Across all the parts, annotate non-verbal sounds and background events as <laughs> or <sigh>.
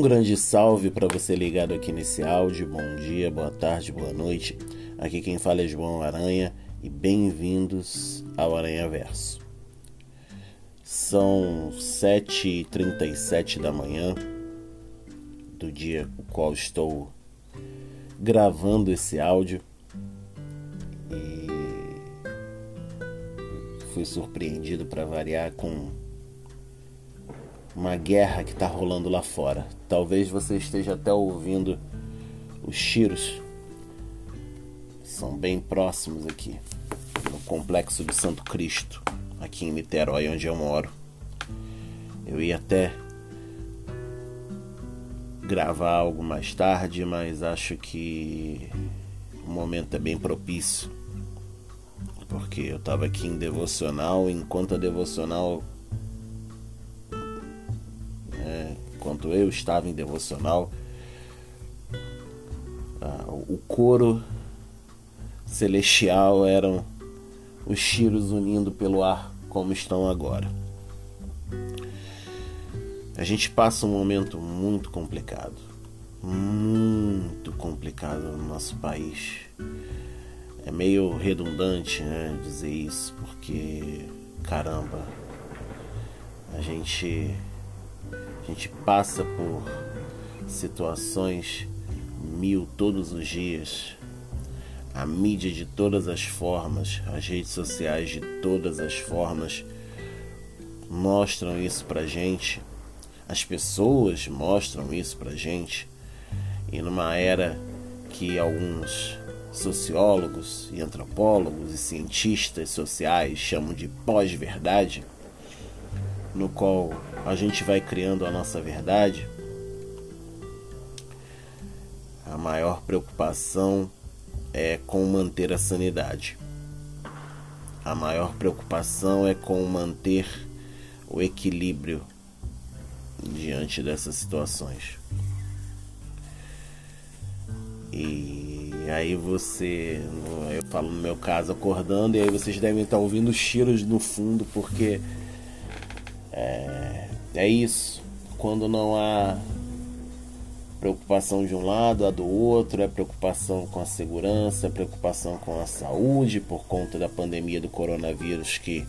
Um grande salve para você ligado aqui nesse áudio. Bom dia, boa tarde, boa noite. Aqui quem fala é João Aranha e bem-vindos ao Aranha Verso. São 7h37 da manhã do dia o qual estou gravando esse áudio e fui surpreendido para variar com uma guerra que está rolando lá fora. Talvez você esteja até ouvindo os tiros. São bem próximos aqui, no complexo de Santo Cristo, aqui em Niterói, onde eu moro. Eu ia até gravar algo mais tarde, mas acho que o momento é bem propício. Porque eu estava aqui em devocional, enquanto a devocional eu estava em devocional, ah, o coro celestial eram os tiros unindo pelo ar como estão agora. A gente passa um momento muito complicado, muito complicado no nosso país. É meio redundante né, dizer isso, porque caramba, a gente gente passa por situações mil todos os dias. A mídia de todas as formas, as redes sociais de todas as formas mostram isso pra gente. As pessoas mostram isso pra gente. E numa era que alguns sociólogos e antropólogos e cientistas sociais chamam de pós-verdade, no qual a gente vai criando a nossa verdade, a maior preocupação é com manter a sanidade. A maior preocupação é com manter o equilíbrio diante dessas situações. E aí você, eu falo no meu caso acordando, e aí vocês devem estar ouvindo os tiros no fundo, porque é, isso. Quando não há preocupação de um lado, a do outro, é preocupação com a segurança, é preocupação com a saúde por conta da pandemia do coronavírus que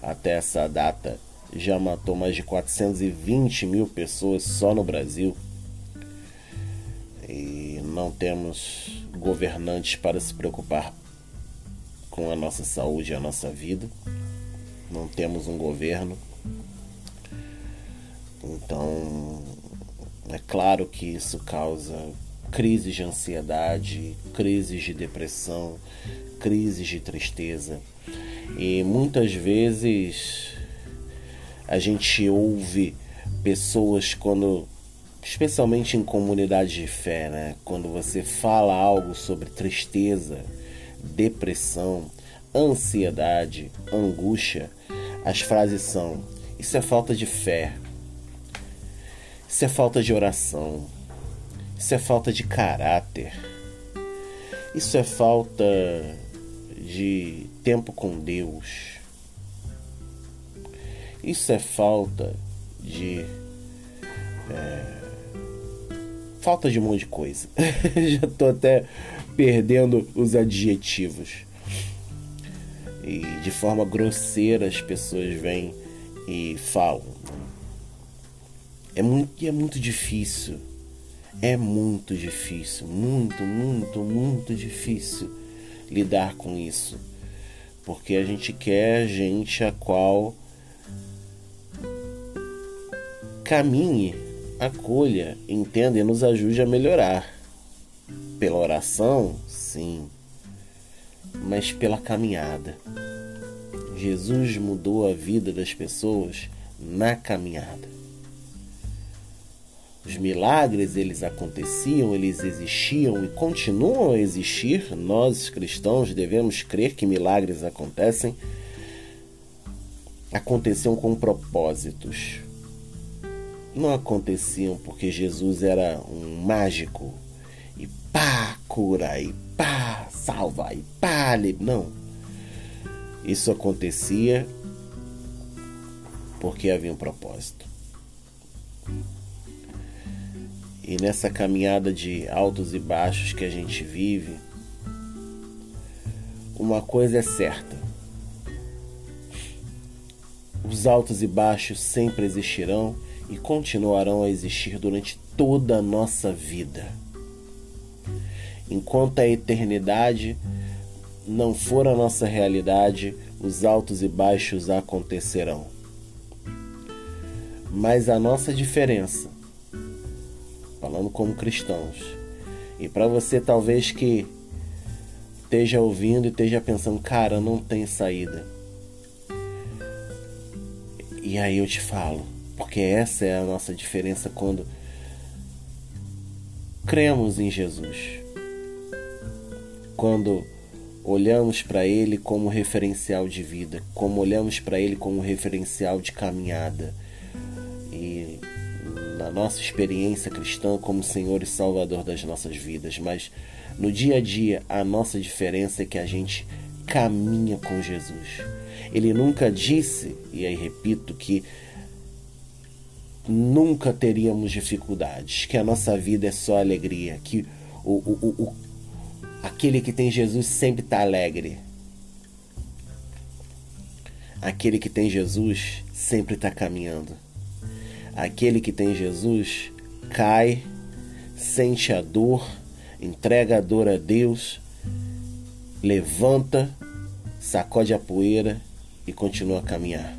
até essa data já matou mais de 420 mil pessoas só no Brasil. E não temos governantes para se preocupar com a nossa saúde e a nossa vida. Não temos um governo então, é claro que isso causa crises de ansiedade, crises de depressão, crises de tristeza. E muitas vezes a gente ouve pessoas quando especialmente em comunidades de fé, né? Quando você fala algo sobre tristeza, depressão, ansiedade, angústia, as frases são: isso é falta de fé, isso é falta de oração. Isso é falta de caráter. Isso é falta de tempo com Deus. Isso é falta de. É, falta de um monte de coisa. <laughs> Já tô até perdendo os adjetivos. E de forma grosseira as pessoas vêm e falam. É muito, é muito difícil. É muito difícil, muito, muito, muito difícil lidar com isso. Porque a gente quer gente a qual caminhe, acolha, entenda e nos ajude a melhorar. Pela oração, sim, mas pela caminhada. Jesus mudou a vida das pessoas na caminhada. Os milagres eles aconteciam, eles existiam e continuam a existir. Nós cristãos devemos crer que milagres acontecem. Aconteciam com propósitos. Não aconteciam porque Jesus era um mágico e pá, cura e pá, salva e pá, não. Isso acontecia porque havia um propósito. E nessa caminhada de altos e baixos que a gente vive, uma coisa é certa: os altos e baixos sempre existirão e continuarão a existir durante toda a nossa vida. Enquanto a eternidade não for a nossa realidade, os altos e baixos acontecerão. Mas a nossa diferença, falando como cristãos, e para você talvez que esteja ouvindo e esteja pensando, cara, não tem saída. E aí eu te falo, porque essa é a nossa diferença quando cremos em Jesus. Quando olhamos para Ele como referencial de vida, como olhamos para Ele como referencial de caminhada. Nossa experiência cristã como Senhor e Salvador das nossas vidas, mas no dia a dia a nossa diferença é que a gente caminha com Jesus. Ele nunca disse, e aí repito, que nunca teríamos dificuldades, que a nossa vida é só alegria, que o, o, o, Aquele que tem Jesus sempre está alegre. Aquele que tem Jesus sempre está caminhando. Aquele que tem Jesus cai, sente a dor, entrega a dor a Deus, levanta, sacode a poeira e continua a caminhar.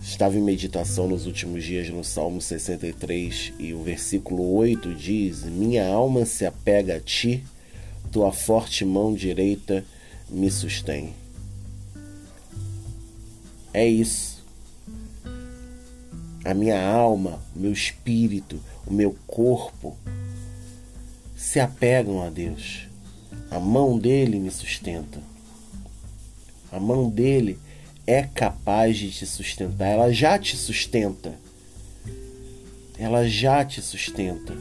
Estava em meditação nos últimos dias no Salmo 63 e o versículo 8 diz: Minha alma se apega a ti, tua forte mão direita me sustém. É isso. A minha alma, o meu espírito, o meu corpo se apegam a Deus. A mão dele me sustenta. A mão dele é capaz de te sustentar, ela já te sustenta. Ela já te sustenta.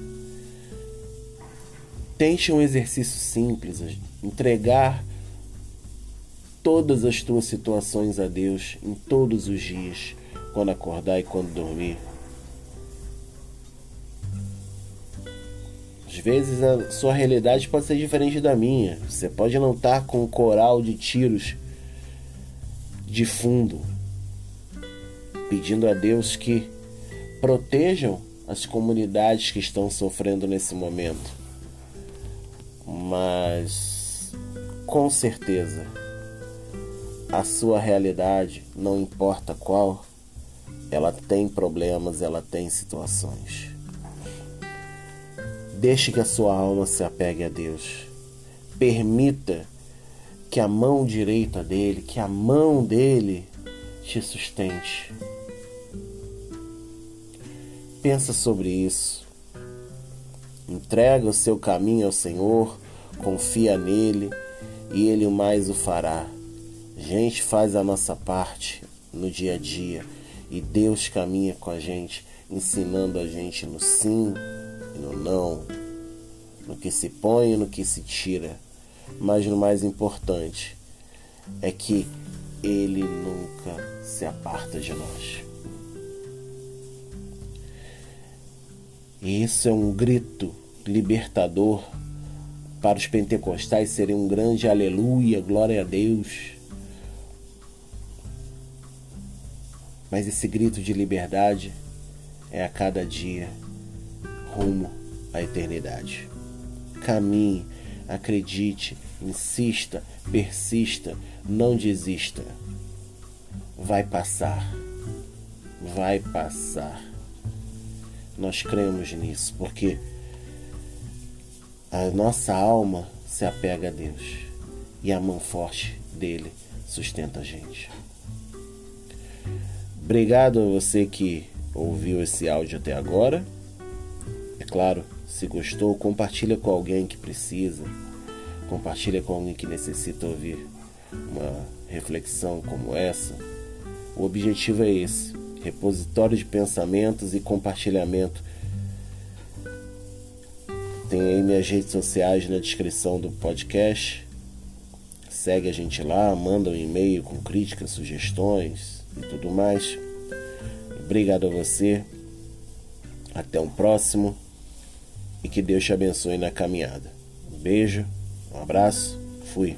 Tente um exercício simples, entregar todas as tuas situações a Deus em todos os dias, quando acordar e quando dormir. Às vezes a sua realidade pode ser diferente da minha. Você pode não estar com um coral de tiros de fundo, pedindo a Deus que protejam as comunidades que estão sofrendo nesse momento. Mas com certeza a sua realidade, não importa qual, ela tem problemas, ela tem situações. Deixe que a sua alma se apegue a Deus. Permita que a mão direita dele, que a mão dele te sustente. Pensa sobre isso. Entrega o seu caminho ao Senhor, confia nele e ele mais o fará. A gente faz a nossa parte no dia a dia e Deus caminha com a gente, ensinando a gente no sim e no não, no que se põe e no que se tira mas o mais importante é que ele nunca se aparta de nós. E isso é um grito libertador para os pentecostais serem um grande aleluia, glória a Deus. Mas esse grito de liberdade é a cada dia rumo à eternidade. Caminhe Acredite, insista, persista, não desista. Vai passar. Vai passar. Nós cremos nisso porque a nossa alma se apega a Deus e a mão forte dele sustenta a gente. Obrigado a você que ouviu esse áudio até agora. É claro, se gostou, compartilha com alguém que precisa. Compartilha com alguém que necessita ouvir uma reflexão como essa. O objetivo é esse: repositório de pensamentos e compartilhamento. Tem aí minhas redes sociais na descrição do podcast. Segue a gente lá, manda um e-mail com críticas, sugestões e tudo mais. Obrigado a você Até um próximo e que Deus te abençoe na caminhada. Um beijo, um abraço, fui.